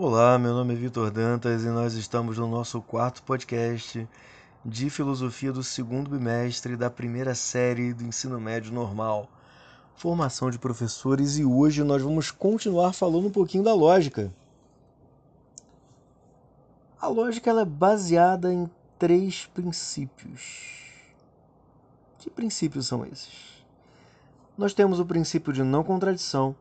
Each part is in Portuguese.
Olá, meu nome é Vitor Dantas e nós estamos no nosso quarto podcast de filosofia do segundo bimestre da primeira série do ensino médio normal, formação de professores, e hoje nós vamos continuar falando um pouquinho da lógica. A lógica é baseada em três princípios. Que princípios são esses? Nós temos o princípio de não contradição,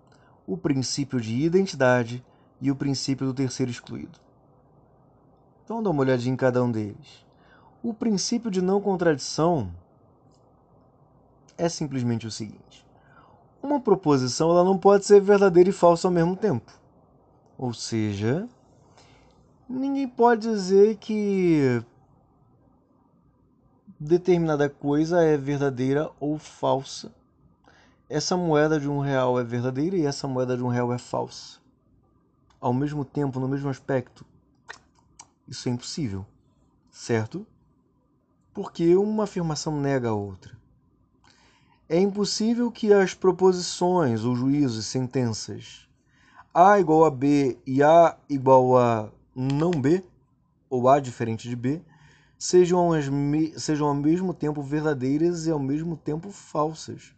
o princípio de identidade e o princípio do terceiro excluído. Então, dá uma olhadinha em cada um deles. O princípio de não contradição é simplesmente o seguinte: uma proposição ela não pode ser verdadeira e falsa ao mesmo tempo. Ou seja, ninguém pode dizer que determinada coisa é verdadeira ou falsa. Essa moeda de um real é verdadeira e essa moeda de um real é falsa ao mesmo tempo, no mesmo aspecto? Isso é impossível, certo? Porque uma afirmação nega a outra. É impossível que as proposições ou juízos, sentenças A igual a B e A igual a não B, ou A diferente de B, sejam, as sejam ao mesmo tempo verdadeiras e ao mesmo tempo falsas.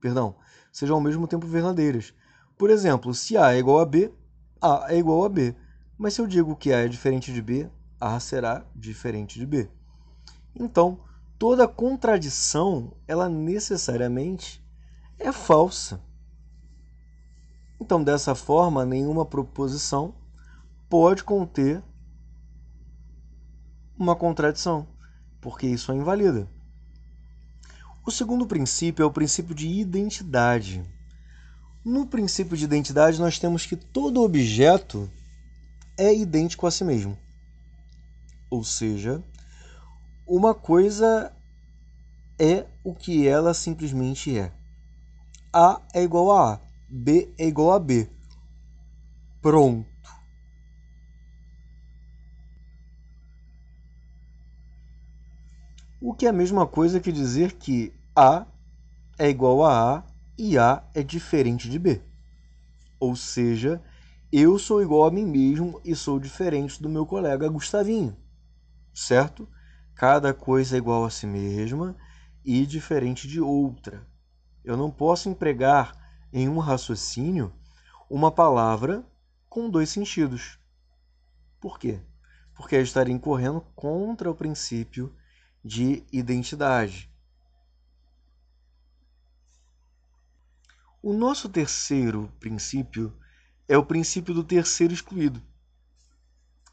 Perdão, sejam ao mesmo tempo verdadeiras. Por exemplo, se A é igual a B, a é igual a B. Mas se eu digo que A é diferente de B, A será diferente de B. Então, toda contradição, ela necessariamente é falsa. Então, dessa forma, nenhuma proposição pode conter uma contradição, porque isso é invalida. O segundo princípio é o princípio de identidade. No princípio de identidade, nós temos que todo objeto é idêntico a si mesmo. Ou seja, uma coisa é o que ela simplesmente é. A é igual a A, B é igual a B. Pronto. O que é a mesma coisa que dizer que A é igual a A e A é diferente de B. Ou seja, eu sou igual a mim mesmo e sou diferente do meu colega Gustavinho, certo? Cada coisa é igual a si mesma e diferente de outra. Eu não posso empregar em um raciocínio uma palavra com dois sentidos. Por quê? Porque eu estaria incorrendo contra o princípio de identidade. O nosso terceiro princípio é o princípio do terceiro excluído.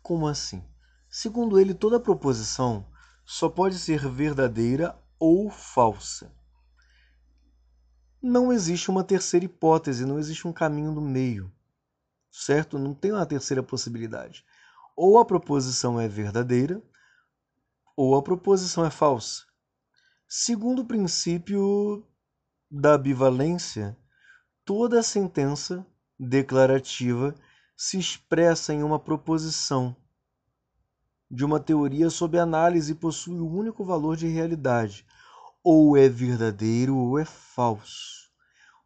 Como assim? Segundo ele, toda proposição só pode ser verdadeira ou falsa. Não existe uma terceira hipótese, não existe um caminho do meio. Certo? Não tem uma terceira possibilidade. Ou a proposição é verdadeira, ou a proposição é falsa. Segundo o princípio da bivalência, toda sentença declarativa se expressa em uma proposição de uma teoria sob análise possui o único valor de realidade, ou é verdadeiro ou é falso.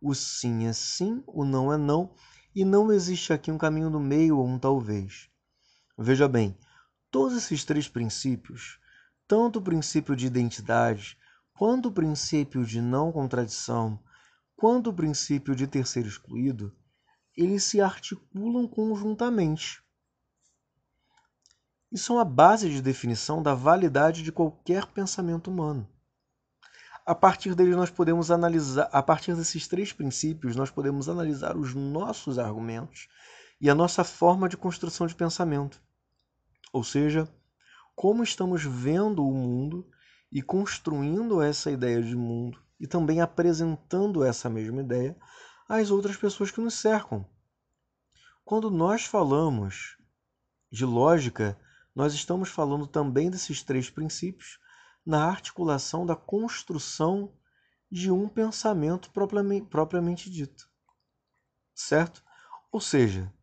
O sim é sim, o não é não, e não existe aqui um caminho do meio ou um talvez. Veja bem, todos esses três princípios, tanto o princípio de identidade quanto o princípio de não contradição, quanto o princípio de terceiro excluído, eles se articulam conjuntamente. E são a base de definição da validade de qualquer pensamento humano. A partir deles nós podemos analisar, a partir desses três princípios, nós podemos analisar os nossos argumentos e a nossa forma de construção de pensamento. Ou seja, como estamos vendo o mundo e construindo essa ideia de mundo e também apresentando essa mesma ideia às outras pessoas que nos cercam. Quando nós falamos de lógica, nós estamos falando também desses três princípios na articulação da construção de um pensamento propriamente, propriamente dito. Certo? Ou seja,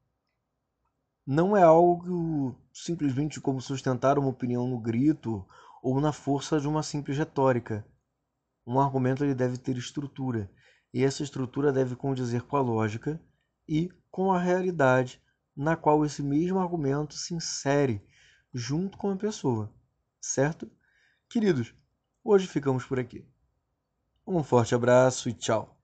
não é algo simplesmente como sustentar uma opinião no grito ou na força de uma simples retórica um argumento ele deve ter estrutura, e essa estrutura deve condizer com a lógica e com a realidade na qual esse mesmo argumento se insere junto com a pessoa, certo? Queridos, hoje ficamos por aqui. Um forte abraço e tchau.